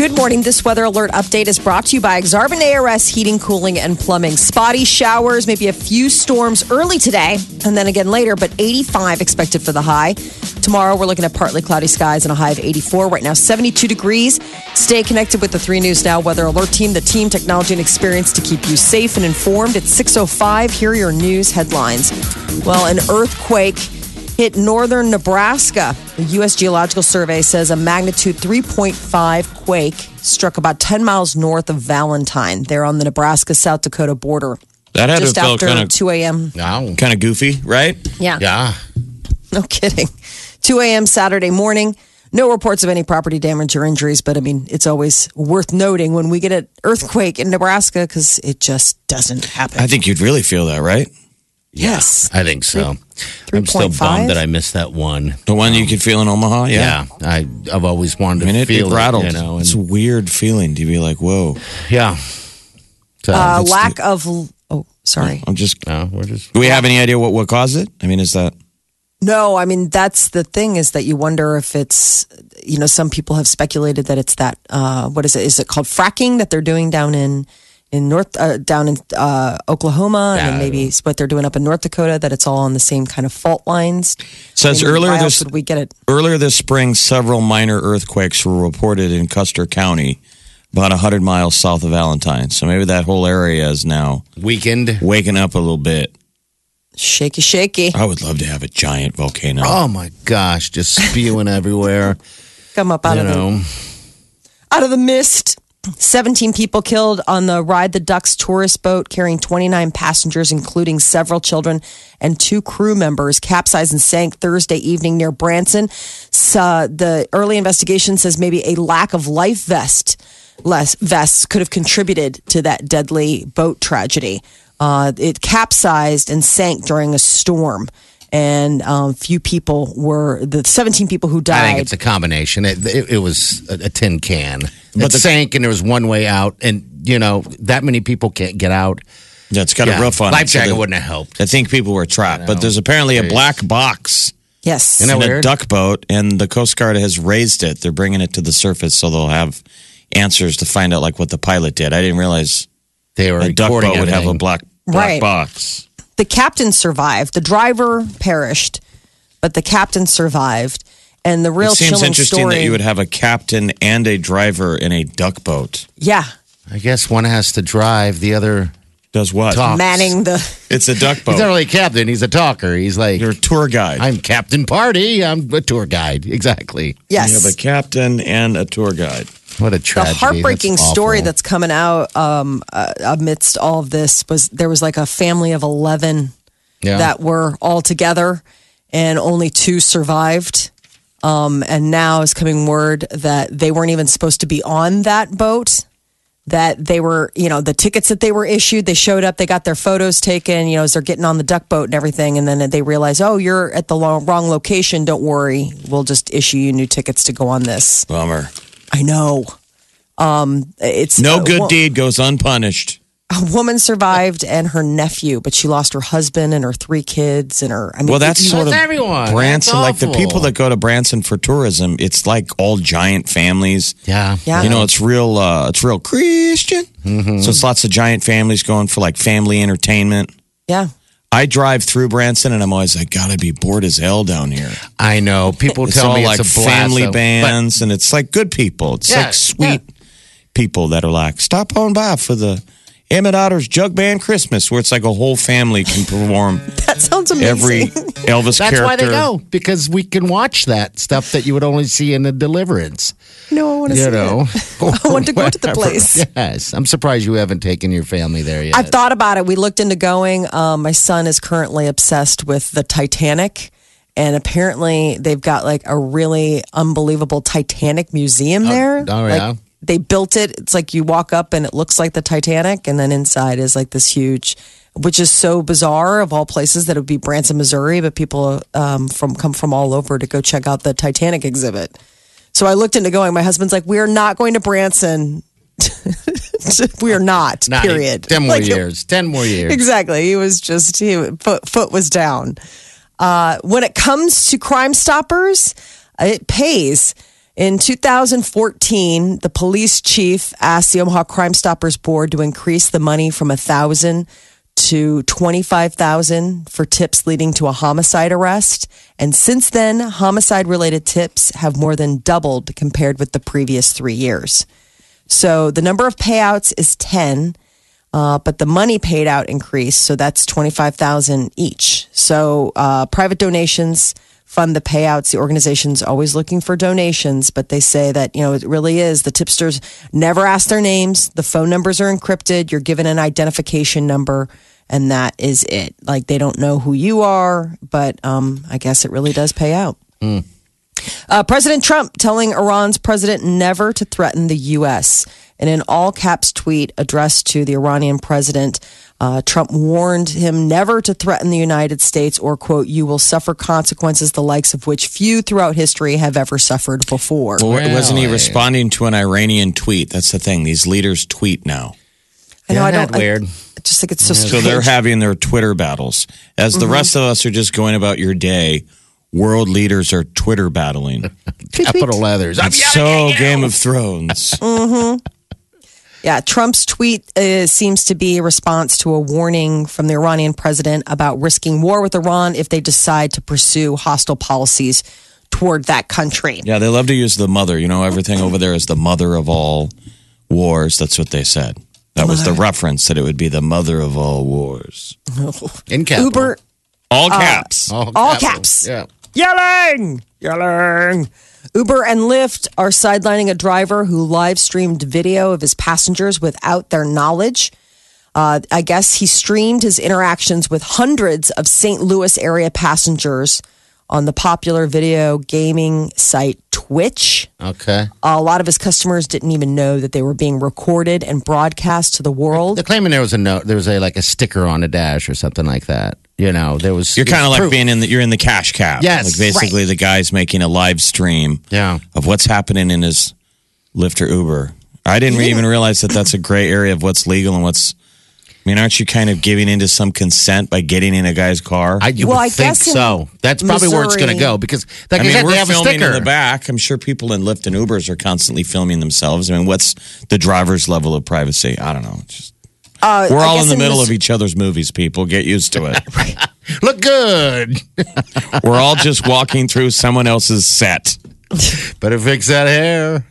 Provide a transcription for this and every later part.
Good morning. This weather alert update is brought to you by Exarban ARS Heating, Cooling, and Plumbing. Spotty showers, maybe a few storms early today, and then again later, but 85 expected for the high. Tomorrow, we're looking at partly cloudy skies and a high of 84. Right now, 72 degrees. Stay connected with the 3 News Now Weather Alert Team, the team, technology, and experience to keep you safe and informed. It's 6.05. Here are your news headlines. Well, an earthquake hit northern Nebraska. The U.S. Geological Survey says a magnitude 3.5 quake struck about 10 miles north of Valentine. They're on the Nebraska South Dakota border. That had Just to feel after kind of 2 a.m. Wow. kind of goofy, right? Yeah. Yeah. No kidding. 2 a.m. Saturday morning. No reports of any property damage or injuries, but I mean, it's always worth noting when we get an earthquake in Nebraska because it just doesn't happen. I think you'd really feel that, right? Yes. I think so. I'm still 3.5? bummed that I missed that one. The one you could feel in Omaha, yeah. Yeah. I, I've always wanted I mean, to it, feel it rattled. you know, and, it's a weird feeling to be like, whoa. yeah. So, Uh, That's lack of, oh, sorry. I'm just. no, we're just. Do we have any idea what what caused it? I mean, is that No, I mean that's the thing is that you wonder if it's you know some people have speculated that it's that uh, what is it is it called fracking that they're doing down in in North uh, down in uh, Oklahoma and maybe it's what they're doing up in North Dakota that it's all on the same kind of fault lines. says I mean, earlier this we get it earlier this spring? Several minor earthquakes were reported in Custer County, about hundred miles south of Valentine. So maybe that whole area is now weakened, waking up a little bit. Shaky, shaky. I would love to have a giant volcano. Oh my gosh, just spewing everywhere. Come up out you of the out of the mist. 17 people killed on the Ride the Ducks tourist boat carrying 29 passengers, including several children and two crew members, capsized and sank Thursday evening near Branson. So, the early investigation says maybe a lack of life vest less vests could have contributed to that deadly boat tragedy. Uh, it capsized and sank during a storm. And um, few people were the 17 people who died. I think it's a combination. It, it, it was a, a tin can. But it the- sank, and there was one way out, and you know that many people can't get out. Yeah, it's got Yeah. a roof on Life it. so jacket that- wouldn't have helped. I think people were trapped, but there's apparently a black box yes. You in a weird? duck boat, and the Coast Guard has raised it. They're bringing it to the surface, so they'll have answers to find out like what the pilot did. I didn't realize They were a duck recording boat would have a black black Right. box. The captain survived. The driver perished, but the captain survived. And the real it seems interesting story. that you would have a captain and a driver in a duck boat. yeah, I guess one has to drive, the other Does what? Talk. manning the. It's a duck boat. He's not really a captain. He's a talker. He's like, You're a tour guide. I'm Captain Party. I'm a tour guide. Exactly. Yes. you have a captain and a tour guide. What a the heartbreaking That's story that's coming out um, uh, amidst all of this was there was like a family of eleven yeah. that were all together, and only two survived. Um, and now is coming word that they weren't even supposed to be on that boat. That they were, you know, the tickets that they were issued, they showed up, they got their photos taken, you know, as they're getting on the duck boat and everything. And then they realize, oh, you're at the lo- wrong location. Don't worry. We'll just issue you new tickets to go on this. Bummer. I know. Um, it's No a good wo- deed goes unpunished. A woman survived and her nephew, but she lost her husband and her three kids and her. I mean, Well, that's sort of everyone. Branson. Like the people that go to Branson for tourism, it's like all giant families. Yeah. Yeah. You know, it's real. Uh, it's real Christian. Mm-hmm. So it's lots of giant families going for like family entertainment. yeah. I drive through Branson and I'm always like, gotta be bored as hell down here. I know. People It's tell all me like it's a blast, family though. bands and it's like good people. It's Yeah, like sweet people that are like, stop on by for the Emmett Otter's Jug Band Christmas, where it's like a whole family can perform That sounds amazing. every Elvis That's character. why they go because we can watch that stuff that you would only see in a Deliverance. no, I want to see You know, it. I want to go to the place. Yes, I'm surprised you haven't taken your family there yet. I've thought about it. We looked into going. Um, my son is currently obsessed with the Titanic. And apparently, they've got like a really unbelievable Titanic museum there. oh, Like, yeah? They built it. It's like you walk up and it looks like the Titanic. And then inside is like this huge, which is so bizarre of all places that it would be Branson, Missouri. But people um, from come from all over to go check out the Titanic exhibit. So I looked into going. My husband's like, we are not going to Branson. we are not, Nah, period. Ten more Like, years. Ten more years. Exactly. He was just he foot foot was down. Uh, when it comes to Crime Stoppers, it pays. In 2014, the police chief asked the Omaha Crime Stoppers board to increase the money from a thousand to 25,000 for tips leading to a homicide arrest. And since then, homicide related tips have more than doubled compared with the previous three years. So the number of payouts is 10 uh, but the money paid out increased, so that's twenty five thousand each. So uh, private donations fund the payouts. The organization's always looking for donations, but they say that you know it really is the tipsters never ask their names. The phone numbers are encrypted. You're given an identification number, and that is it. Like they don't know who you are, but um, I guess it really does pay out. Uh, President Trump telling Iran's president never to threaten the U.S. In an all caps tweet addressed to the Iranian president, uh, Trump warned him never to threaten the United States or, quote, you will suffer consequences the likes of which few throughout history have ever suffered before. Well, wasn't he responding to an Iranian tweet? That's the thing. These leaders tweet now. I know, I don't. weird? I just think it's so So strange. they're having their Twitter battles. As Mm-hmm. the rest of us are just going about your day, world leaders are Twitter battling. Capital leathers. I'm It's so Game of Thrones. Yeah, Trump's tweet uh, seems to be a response to a warning from the Iranian president about risking war with Iran if they decide to pursue hostile policies toward that country. Yeah, they love to use the mother. You know, everything over there is the mother of all wars. That's what they said. That was the reference that it would be the mother of all wars. in capital. Uber, All caps. All, All caps. Yeah. Yelling, yelling. Uber and Lyft are sidelining a driver who live streamed video of his passengers without their knowledge. Uh, I guess he streamed his interactions with hundreds of St. Louis area passengers on the popular video gaming site Twitch. Okay. A lot of his customers didn't even know that they were being recorded and broadcast to the world. They're claiming there was a note. There was a like a sticker on a dash or something like that. You know, there was. You're kind of like proof. being in the you're in the cash cab. Yes, like basically the guy's making a live stream. Yeah. of what's happening in his Lyft or Uber. I didn't even realize that that's a gray area of what's legal and what's. I mean, aren't you kind of giving into some consent by getting in a guy's car? I, you Well, would I think guess so. That's probably where it's going to go because, like I I, mean, said, we're they have a filming sticker. in the back. I'm sure people in Lyft and Ubers are constantly filming themselves. I mean, what's the driver's level of privacy? I don't know. It's just, Uh, we're I all in the middle Mis- of each other's movies. People get used to it. Look good. we're all just walking through someone else's set. Better fix that hair.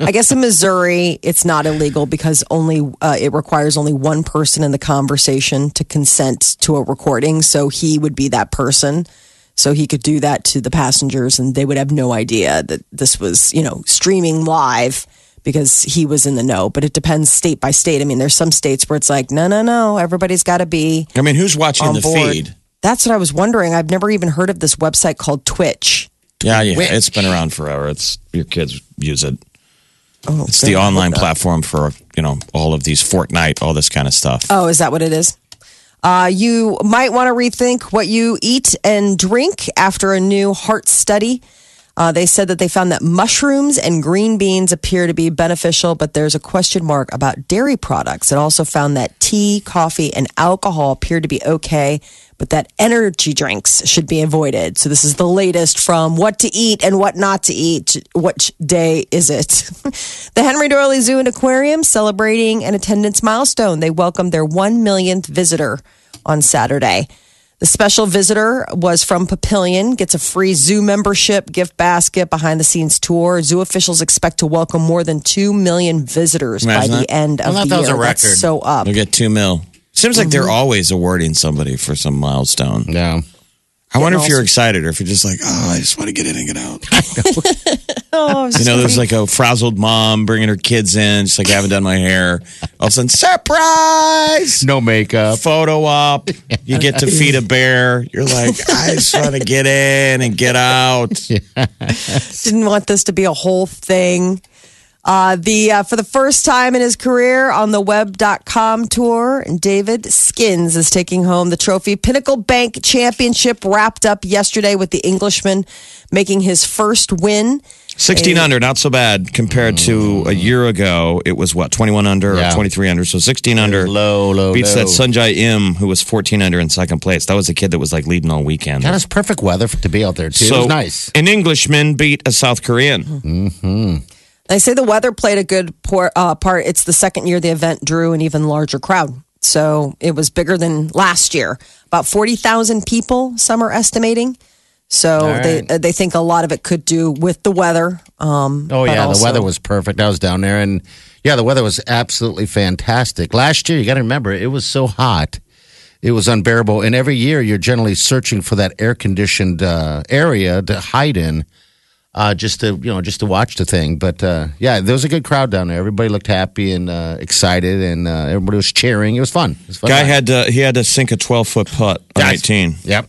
I guess in Missouri, it's not illegal because only uh, it requires only one person in the conversation to consent to a recording. So he would be that person. So he could do that to the passengers, and they would have no idea that this was, you know, streaming live because he was in the know. But it depends state by state. I mean, there's some states where it's like, no, no, no, everybody's got to be I mean, who's watching the board. feed? That's what I was wondering. I've never even heard of this website called Twitch. Yeah, yeah, Which? it's been around forever. It's your kids use it. Oh, It's the online platform for you know all of these Fortnite, all this kind of stuff. Oh, is that what it is? Uh, you might want to rethink what you eat and drink after a new heart study. Uh, they said that they found that mushrooms and green beans appear to be beneficial, but there's a question mark about dairy products. It also found that tea, coffee, and alcohol appear to be okay, but that energy drinks should be avoided. So this is the latest from what to eat and what not to eat. Which day is it? the Henry Doorly Zoo and Aquarium celebrating an attendance milestone. They welcomed their 1 millionth visitor on Saturday. The special visitor was from Papillion, gets a free zoo membership, gift basket, behind the scenes tour. Zoo officials expect to welcome more than 2 million visitors Imagine by the end of I thought the that was year. a That's so up. They'll get two mil. Seems like Mm-hmm. they're always awarding somebody for some milestone. Yeah. I wonder if also- you're excited or if you're just like, oh, I just want to get in and get out. Oh, You know, there's like a frazzled mom bringing her kids in, just like I haven't done my hair. All of a sudden, surprise! No makeup. Photo op. You get to feed a bear. You're like, I just want to get in and get out. didn't want this to be a whole thing. Uh, the uh, for the first time in his career on the web.com tour, David Skinns is taking home the trophy. Pinnacle Bank Championship wrapped up yesterday with the Englishman making his first win. 16 under, not so bad compared to a year ago. It was what, 21 under Yeah. or 23 under? So 16 under. Low, low, Beats low. that Sungjae Im, who was 14 under in second place. That was a kid that was like leading all weekend. That was perfect weather for, to be out there too. it was nice. An Englishman beat a South Korean. They say the weather played a good por- uh, part. It's the second year the event drew an even larger crowd. So it was bigger than last year. About 40,000 people, some are estimating. So All they uh, they think a lot of it could do with the weather. Um, Oh yeah, also- the weather was perfect. I was down there, and yeah, the weather was absolutely fantastic. Last year, you got to remember, it was so hot, it was unbearable. And every year, you're generally searching for that air conditioned uh, area to hide in, uh, just to you know, just to watch the thing. But uh, yeah, there was a good crowd down there. Everybody looked happy and uh, excited, and uh, everybody was cheering. It was fun. It was fun. Guy time. had to, he had to sink a 12 foot putt on Guys. 18. Yep.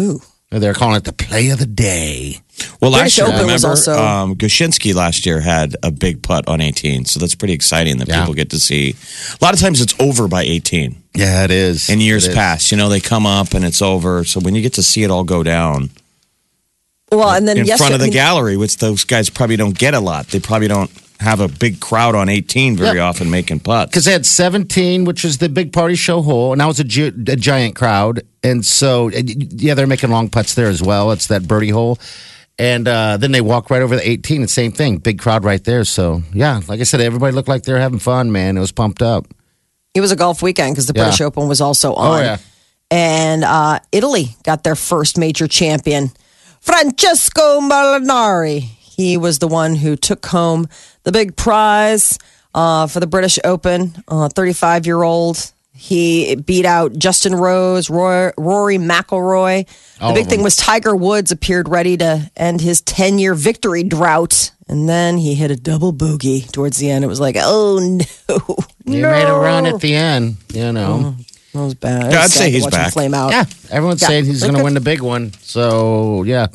Ooh. They're calling it the play of the day. Well, British last year, Open was remember, also- um, Goshinsky last year had a big putt on 18. So that's pretty exciting that Yeah. people get to see. A lot of times it's over by 18 Yeah, it is. in years It is. past. You know, they come up and it's over. So when you get to see it all go down Well, and then in yesterday, front of the gallery, which those guys probably don't get a lot, they probably don't have a big crowd on 18 very Yeah. often making putts. because they had 17, which is the big party show hole, and that was a, gi- a giant crowd. And so, yeah, they're making long putts there as well. It's that birdie hole. And uh, then they walk right over the 18, and same thing, big crowd right there. So, yeah, like I said, everybody looked like they were having fun, man. It was pumped up. it was a golf weekend because the Yeah. British Open was also on. Oh, yeah. And uh, Italy got their first major champion, Francesco Molinari. He was the one who took home the big prize uh, for the British Open. 35 year old. He beat out Justin Rose, Roy, Rory McIlroy. The All big thing was Tiger Woods appeared ready to end his 10 year victory drought. And then he hit a double bogey towards the end. It was like, oh no. You no. made a run at the end, you know. That was bad. Yeah, was I'd say he's watch him back. Flame out. Yeah, everyone's Yeah. saying he's going to win the big one. So, yeah.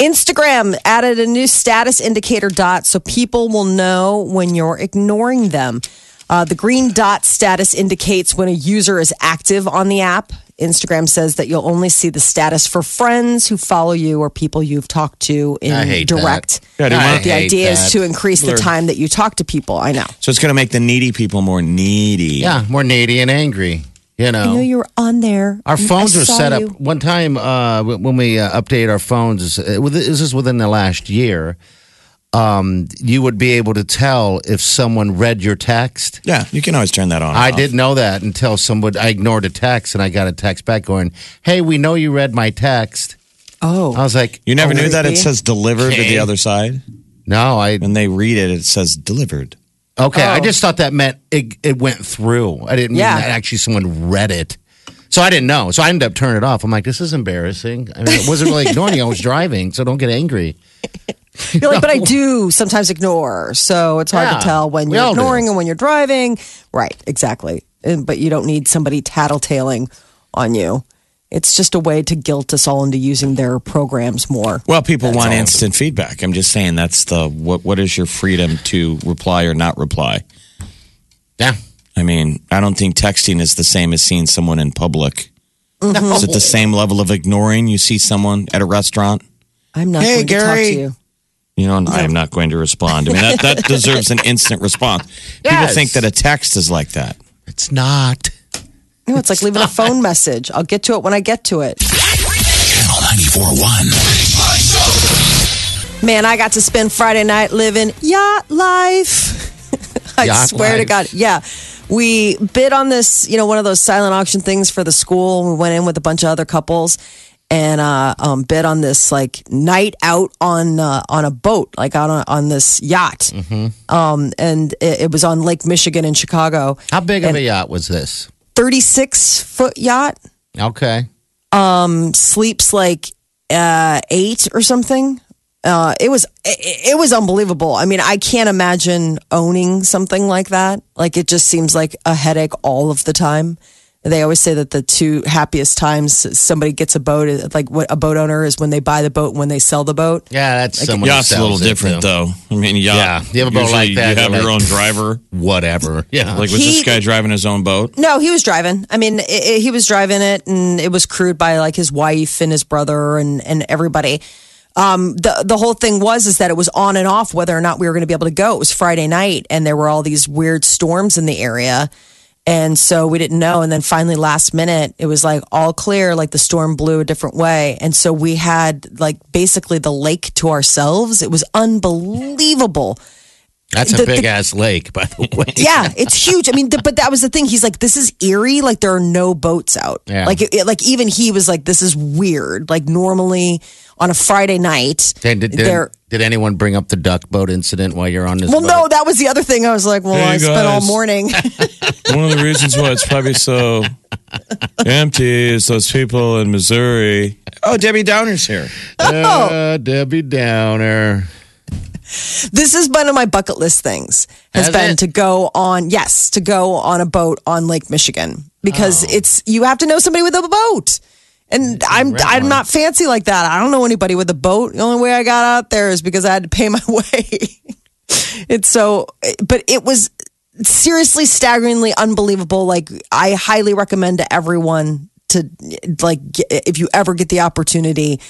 Instagram added a new status indicator dot so people will know when you're ignoring them. Uh, the green dot status indicates when a user is active on the app. Instagram says that you'll only see the status for friends who follow you or people you've talked to in I hate direct. Yeah, do you I want- The idea is that. to increase the time that you talk to people. I know. So it's going to make the needy people more needy. Yeah, more needy and angry, you know. I know you were on there. Our I phones are set up. you. One time uh, when we uh, update our phones, uh, this is within the last year. Um, you would be able to tell if someone read your text. Yeah, you can always turn that on. I didn't know that until someone I ignored a text and I got a text back going, "Hey, we know you read my text." Oh. I was like, You never Oh, knew that it it says delivered to the other side? "No, I When they read it, it says delivered. Okay." I Oh. just thought that meant it, it went through. I didn't Yeah. mean that actually someone read it. So I didn't know. So I ended up turning it off. I'm like, this is embarrassing. I mean, it wasn't really ignoring you. I was driving, so don't get angry. You're like, but I do sometimes ignore. So it's hard Yeah, to tell when you're all do. ignoring and when you're driving. Right, exactly. And- But you don't need somebody tattletaling on you. It's just a way to guilt us all into using their programs more. Well, people want instant feedback. I'm just saying that's the what. What is your freedom to reply or not reply? Yeah. I mean, I don't think texting is the same as seeing someone in public. Mm-hmm. Is it the same level of ignoring? You see someone at a restaurant, I'm not Hey, going to talk to you. you know, and I am not going to respond. I mean, that, that deserves an instant response. People think that a text is like that. It's not. No, it's like leaving a phone message. I'll get to it when I get to it. Channel 94.1. Man, I got to spend Friday night living yacht life. I Yacht swear to. God. Yeah. we bid on this, you know, one of those silent auction things for the school. We went in with a bunch of other couples and uh, um, bid on this like night out on uh, on a boat, like on a, on this yacht. Mm-hmm. Um, and it, it was on Lake Michigan in Chicago. How big of a yacht was this? Thirty six foot yacht. Okay. sleeps like uh, eight or something. Uh, it was it, it was unbelievable. I mean, I can't imagine owning something like that. Like it just seems like a headache all of the time. They always say that the two happiest times somebody gets a boat, like what a boat owner is when they buy the boat and when they sell the boat. Yeah, that's someone who Yacht's a little it, different, too. though. I mean, yacht. Yeah, you have a boat usually like that, You have your like- own driver. Whatever. Yeah. Like, was He- this guy driving his own boat? No, he was driving. I mean, it, it- he was driving it, and it was crewed by like his wife and his brother and and everybody. Um, the the whole thing was is that it was on and off whether or not we were going to be able to go. It was Friday night, and there were all these weird storms in the area, and so we didn't know. And then finally, last minute, it was like all clear. Like the storm blew a different way, and so we had like basically the lake to ourselves. It was unbelievable. That's a the- the- big ass lake, by the way. Yeah, it's huge. I mean, th- but that was the thing. He's like, this is eerie. Like there are no boats out. Yeah. Like, it, like even he was like, this is weird. Like normally on a Friday night, Did, did, there. did anyone bring up the duck boat incident while you're on this Well, boat? no, that was the other thing. I was like, well, Hey, I spent all morning. One of the reasons why it's probably so empty is those people in Missouri. Oh, Debbie Downer's here. Uh, Debbie Downer. This is one of my bucket list things. Has, Has been it? to go on, yes, to go on a boat on Lake Michigan because Oh. it's you have to know somebody with a boat. And I'm I'm one. not fancy like that. I don't know anybody with a boat. The only way I got out there is because I had to pay my way. it's so, but it was seriously staggeringly unbelievable. Like I highly recommend to everyone to like if you ever get the opportunity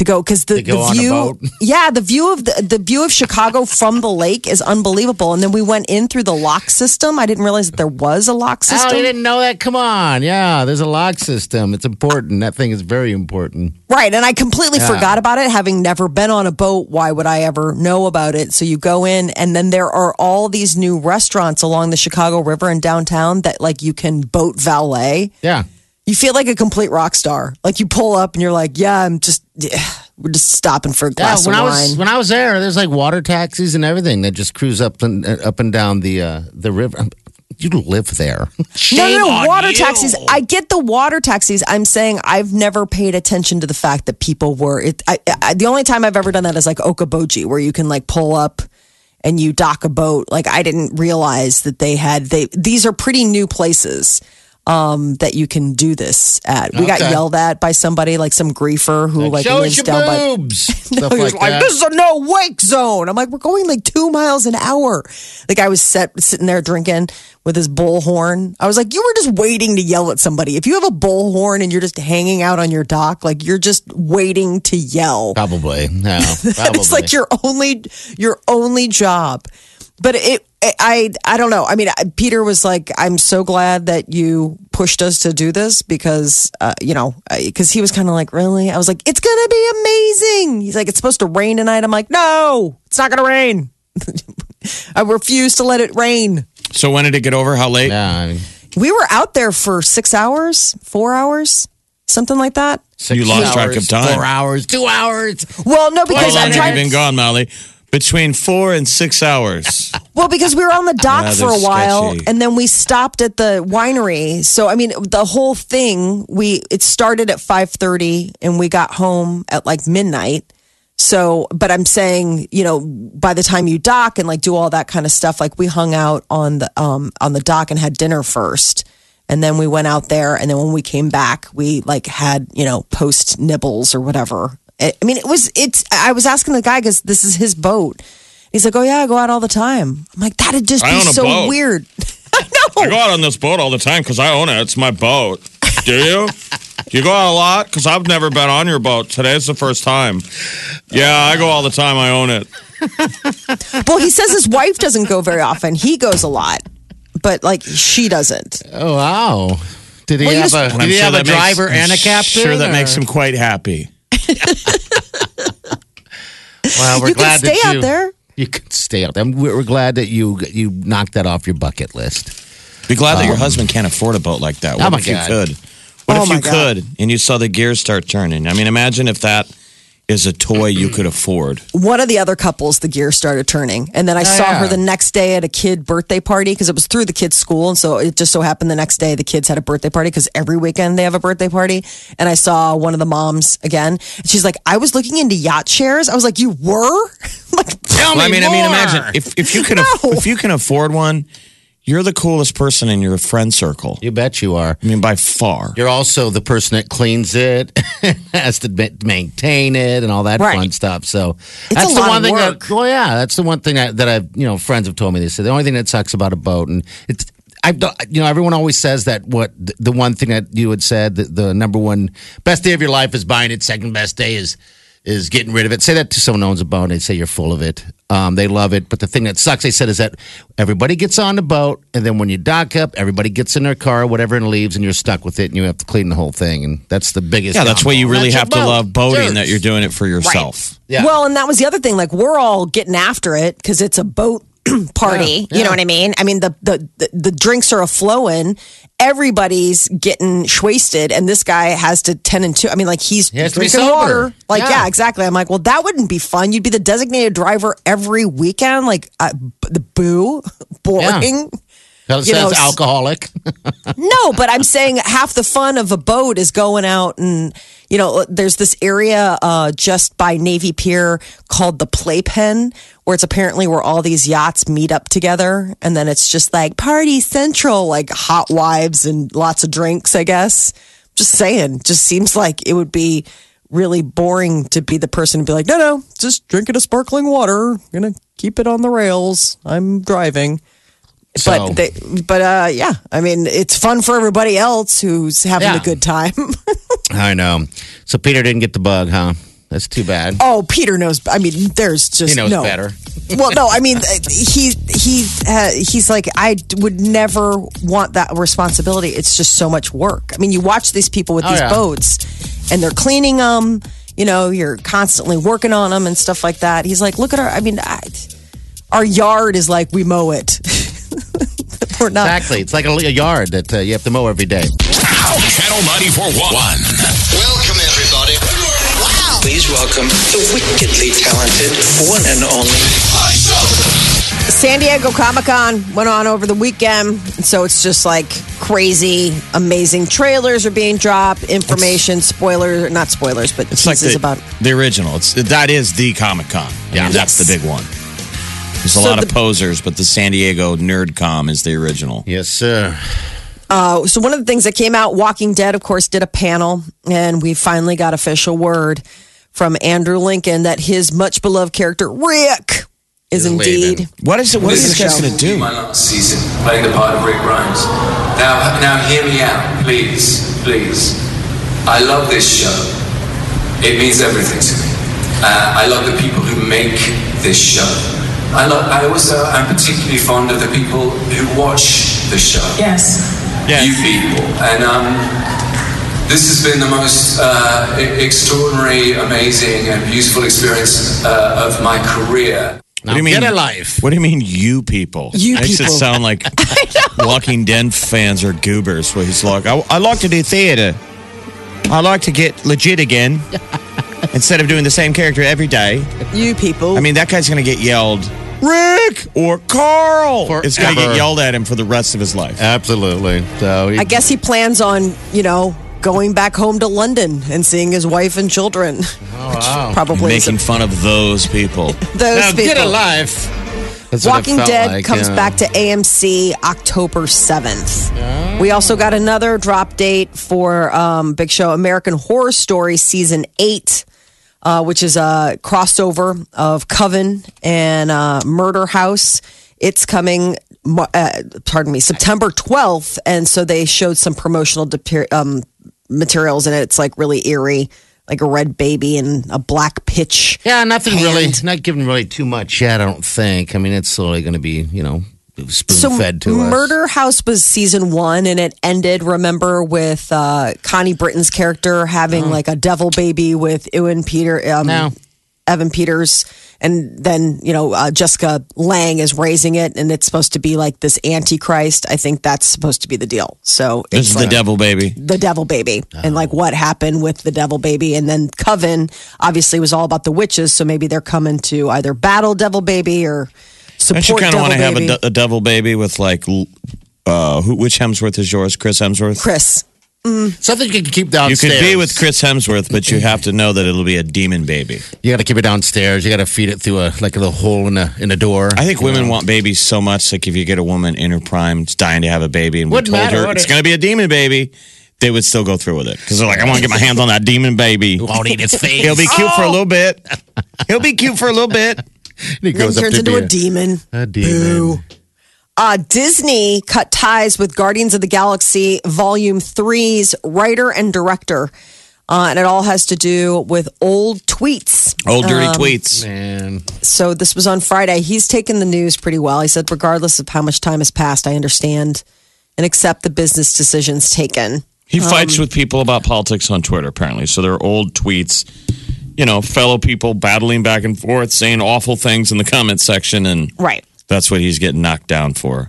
to go because the, the view yeah the view of the the view of chicago from the lake is unbelievable and then we went in through the lock system i didn't realize that there was a lock Oh, system you didn't know that? Come on. Yeah, there's a lock system. It's important. That thing is very important. Right. And I completely Yeah. forgot about it. Having never been on a boat, why would I ever know about it? So you go in, and then there are all these new restaurants along the Chicago River and downtown that, like, you can boat valet. Yeah. You feel like a complete rock star. Like, you pull up and you're like, yeah, I'm just, yeah, we're just stopping for a glass Yeah, glass when of I wine. was when I was there, there's like water taxis and everything that just cruise up and uh, up and down the uh, the river. You live there. no, Shame no, no, on water you. taxis. I get the water taxis. I'm saying I've never paid attention to the fact that people were. It, I, I, the only time I've ever done that is like Okoboji, where you can like pull up and you dock a boat. Like I didn't realize that they had they. These are pretty new places um, that you can do this at. We got yelled at by somebody, like some griefer who like Show lives down by. boobs. Stuff He was like like, this is a no wake zone. I'm like, we're going like two miles an hour. The guy was set, sitting there drinking with his bullhorn. I was like, you were just waiting to yell at somebody. If you have a bullhorn and you're just hanging out on your dock, like you're just waiting to yell. Probably. No, probably. It's like your only your only job. But it, I, I don't know. I mean, Peter was like, "I'm so glad that you pushed us to do this because, uh, you know, because he was kind of like, really." I was like, "It's gonna be amazing." He's like, "It's supposed to rain tonight." I'm like, "No, it's not gonna rain." I refuse to let it rain. So when did it get over? How late? yeah, I mean, We were out there for six hours, four hours, something like that. six You lost track of time. Four hours, two hours. Well, no, How because long I'm have trying. you been gone, Molly? Between four and six hours. Well, because we were on the dock Yeah, for a they're while, sketchy. and then we stopped at the winery. So, I mean, the whole thing we it started at five thirty, and we got home at like midnight. So, but I'm saying, you know, by the time you dock and like do all that kind of stuff, like we hung out on the um on the dock and had dinner first. And then we went out there, and then when we came back, we like had you know post nibbles or whatever. I I mean, it was it's. I was asking the guy because this is his boat. He's like, "Oh yeah, I go out all the time." I'm like, "That'd just I be so boat. weird." I know. I go out on this boat all the time because I own it. It's my boat. Do you? Do you go out a lot? Because I've never been on your boat. Today's the first time. Yeah, I go all the time. I own it. Well, he says his wife doesn't go very often. He goes a lot, but like she doesn't. Oh wow! Did he Well, have just- a? Did he have a that makes- driver and a captain? Sure, that or- makes him quite happy. Well, we're You can glad stay that out you, there. You can stay out there. We're we're glad that you you knocked that off your bucket list. Be glad that your um, husband can't afford a boat like that. What Oh, my if you God. could? What Oh, if you God. could and you saw the gears start turning? I mean, imagine if that is a toy you could afford. one of the other couples, the gear started turning. And then I oh, saw yeah. her the next day at a kid birthday party because it was through the kids' school. And so it just so happened the next day the kids had a birthday party because every weekend they have a birthday party. And I saw one of the moms again. And she's like, I was looking into yacht shares. I was like, You were? like, Tell Well, I me mean, I mean, imagine if, if you can No. if you can afford one, you're the coolest person in your friend circle. You bet you are. I mean, by far. You're also the person that cleans it, has to ma- maintain it, and all that Right. fun stuff. So It's that's a the lot one of thing work. that. Well, yeah, that's the one thing that, that I've you know friends have told me. They said the only thing that sucks about a boat, and it's I've you know everyone always says that what the, the one thing that you had said that the number one best day of your life is buying it. Second best day is is getting rid of it. Say that to someone who owns a boat, and they say you're full of it. Um, they love it, but the thing that sucks, they said, is that everybody gets on the boat, and then when you dock up, everybody gets in their car, whatever, and leaves, and you're stuck with it, and you have to clean the whole thing, and that's the biggest. Yeah, that's why you really That's have to boat. love boating Yours. that you're doing it for yourself. Yeah. Well, and that was the other thing. Like we're all getting after it because it's a boat party. Yeah, You know what I mean? I mean the the the, the drinks are a flowing. Everybody's getting wasted, and this guy has to ten and two. I mean, like he's He has to be drinking sober. water. Like yeah. Yeah. exactly. I'm like, well, that wouldn't be fun. You'd be the designated driver every weekend. Like uh, the boo, boring. Because you it know, says s- alcoholic. No, but I'm saying half the fun of a boat is going out and you know there's this area uh, just by Navy Pier called the Playpen where it's apparently where all these yachts meet up together and then it's just like party central like hot wives and lots of drinks I guess. Just saying, just seems like it would be really boring to be the person to be like, no, no, just drinking a sparkling water, gonna keep it on the rails. I'm driving So- but they, but uh, yeah, I mean, it's fun for everybody else who's having Yeah. a good time. I know. So Peter didn't get the bug, huh? That's too bad. oh, Peter knows. I mean, there's just He knows no. better. well, no, I mean, he he uh, he's like, I would never want that responsibility. It's just so much work. I mean, you watch these people with Oh, these yeah. boats, and they're cleaning them. You know, you're constantly working on them and stuff like that. He's like, look at our. I mean, I, our yard is like we mow it. We're not. Exactly. It's like a, a yard that uh, you have to mow every day. Channel 94.1. Welcome, everybody. Wow. Please welcome the wickedly talented one and only San Diego Comic Con went on over the weekend. So it's just like crazy, amazing trailers are being dropped, information, spoilers, not spoilers, but It's like teases the, about. the original. It's that is the Comic Con. Yeah, that's Yes. the big one. There's a So lot of posers, but the San Diego NerdCom is the original. Yes, sir. Uh, so one of the things that came out, Walking Dead, of course, did a panel, and we finally got official word from Andrew Lincoln that his much beloved character Rick is Is indeed. leaving. What is it? What is This this guy's show. going to do? My last season, playing the part of Rick Grimes. Now, now hear me out, please, please. I love this show. It means everything to me. Uh, I love the people who make this show. I love. I also am particularly fond of the people who watch the show. Yes. Yes. You people, and um, this has been the most uh, extraordinary, amazing, and beautiful experience uh, of my career. Now What do you mean? get a life. What do you mean, you people? You Makes people. it sound like Walking Dead fans are goobers. Where he's like, I, I like to do theater. I like to get legit again instead of doing the same character every day. You people. I mean, that guy's going to get yelled, Rick or Carl. It's going to get yelled at him for the rest of his life. Absolutely. So he, I guess he plans on, you know, going back home to London and seeing his wife and children. Oh, wow. Probably is Making fun of those people. those Now people. get a life. That's Walking Dead like, comes yeah. back to AMC October 7th. We also got another drop date for um, Big Show American Horror Story Season 8, uh, which is a crossover of Coven and uh, Murder House. It's coming, uh, pardon me, September 12th. And so they showed some promotional depe- um, materials, and it's like really eerie. Like a red baby and a black pitch. Yeah, nothing hand. really. Not giving really too much yet. I don't think. I mean, it's slowly going to be, you know, spoon fed to us. Murder House was season one, and it ended. Remember with uh, Connie Britton's character having like a devil baby with Ewan Peter, um, No. Evan Peters, And then, you know, uh, Jessica Lange is raising it, and it's supposed to be like this antichrist. I think that's supposed to be the deal. So This it's is the like devil baby. the devil baby and like Oh. what happened with the devil baby. And then Coven obviously was all about the witches. So maybe they're coming to either battle devil baby or support Don't you kind of want to have a, a devil baby with like, uh, who, which Hemsworth is yours? Chris Hemsworth? Chris. Something you can keep downstairs. You downstairs. could be with Chris Hemsworth, but you have to know that it'll be a demon baby. You got to keep it downstairs. You got to feed it through a like a little hole in a in a door. I think women want babies so much. Like if you get a woman in her prime, it's dying to have a baby, and we Wouldn't told matter, her it's it? going to be a demon baby, they would still go through with it because they're like, I want to get my hands on that demon baby. won't eat his face. He'll be cute for a little bit. He'll be cute for a little bit. He Then goes up turns to into be a demon. A demon. Uh, Disney cut ties with Guardians of the Galaxy Volume 3's writer and director. Uh, and it all has to do with old tweets. Old dirty Um, tweets. Man, So this was on Friday. He's taken the news pretty well. He said, regardless of how much time has passed, I understand and accept the business decisions taken. He fights Um, with people about politics on Twitter, apparently. So they're old tweets, you know, fellow people battling back and forth, saying awful things in the comment section, and Right. that's what he's getting knocked down for.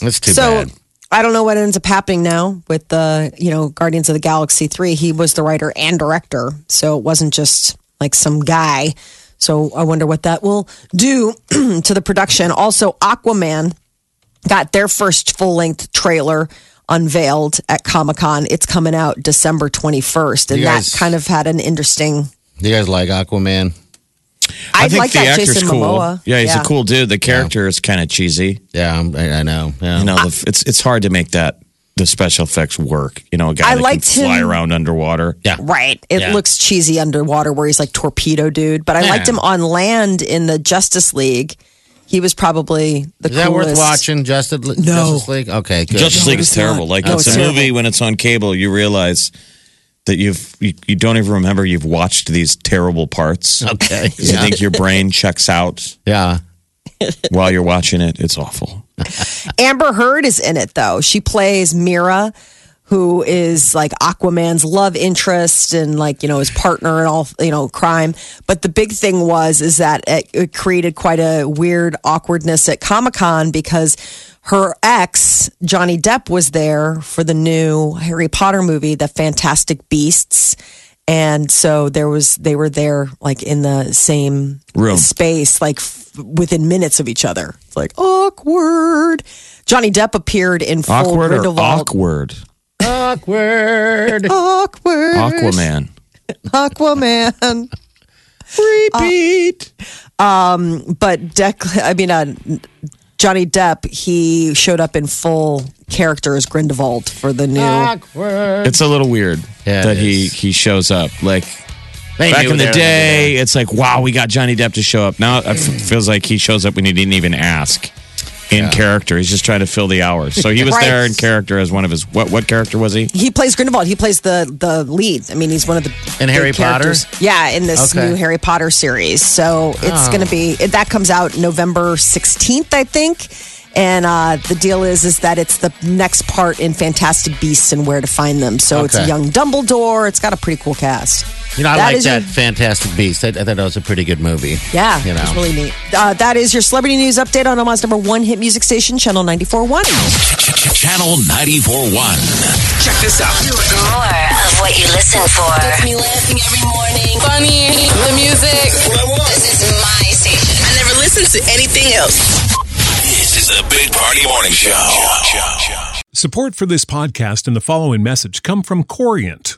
that's too so bad. I don't know what ends up happening now with the, you know, Guardians of the Galaxy 3. He was the writer and director. So it wasn't just like some guy. So I wonder what that will do to the production. Also, Aquaman got their first full length trailer unveiled at Comic Con. It's coming out December 21st. And guys- that kind of had an interesting. You guys like Aquaman? I like that Jason cool. Momoa. Yeah, he's a cool dude. The character is kind of cheesy. Yeah, I'm- I, I know. Yeah. You know, the, it's it's hard to make that the special effects work. You know, a guy I that liked can fly him- around underwater. yeah. Right. It Yeah. looks cheesy underwater where he's like torpedo dude. But I Yeah. liked him on land in the Justice League. He was probably the Is that coolest. worth watching? Justice, No. Justice League? Okay, good. Justice No, League is terrible. not. Like No, it's, it's a terrible. movie when it's on cable, you realize that you've you, you don't even remember you've watched these terrible parts. Okay. 'Cause You think your brain checks out Yeah. while you're watching it. It's awful. Amber Heard is in it though. She plays Mera, who is like Aquaman's love interest and like you know his partner and all you know crime. But the big thing was is that it, it created quite a weird awkwardness at Comic Con because her ex Johnny Depp was there for the new Harry Potter movie, The Fantastic Beasts. And so there was, they were there like in the same Room. space, like f- within minutes of each other. It's like awkward. Johnny Depp appeared in full Awkward or Grindelwald. awkward? Awkward. Awkward. Aquaman. Aquaman. Repeat. Um, But Deck, I mean, uh, Johnny Depp, he showed up in full character as Grindelwald for the new. Awkward. it's a little weird Yeah, that he is. he shows up like. They Back knew in they the were gonna day, it's like, wow, we got Johnny Depp to show up. Now it f- feels like he shows up when he didn't even ask in character. He's just trying to fill the hours. So he was Right. there in character as one of his. What what character was he? He plays Grindelwald. He plays the the lead. I mean, he's one of the In Harry Potter? characters. Yeah, in this Okay. new Harry Potter series. So it's going to oh. be that comes out November sixteenth, I think. And uh, the deal is is that it's the next part in Fantastic Beasts and Where to Find Them. So it's a young Dumbledore. It's got a pretty cool cast. You know, I That like is your- that Fantastic Beast. I, I thought that was a pretty good movie. Yeah, You know. it's really neat. Uh, that is your celebrity news update on Omaha's number one hit music station, Channel 94.1. Channel 94.1. Check this out. More of what you listen for. Gets me laughing every morning. Funny, the music. This is my station. I never listen to anything else. The Big Party Morning Show. Support for this podcast and the following message come from Corient.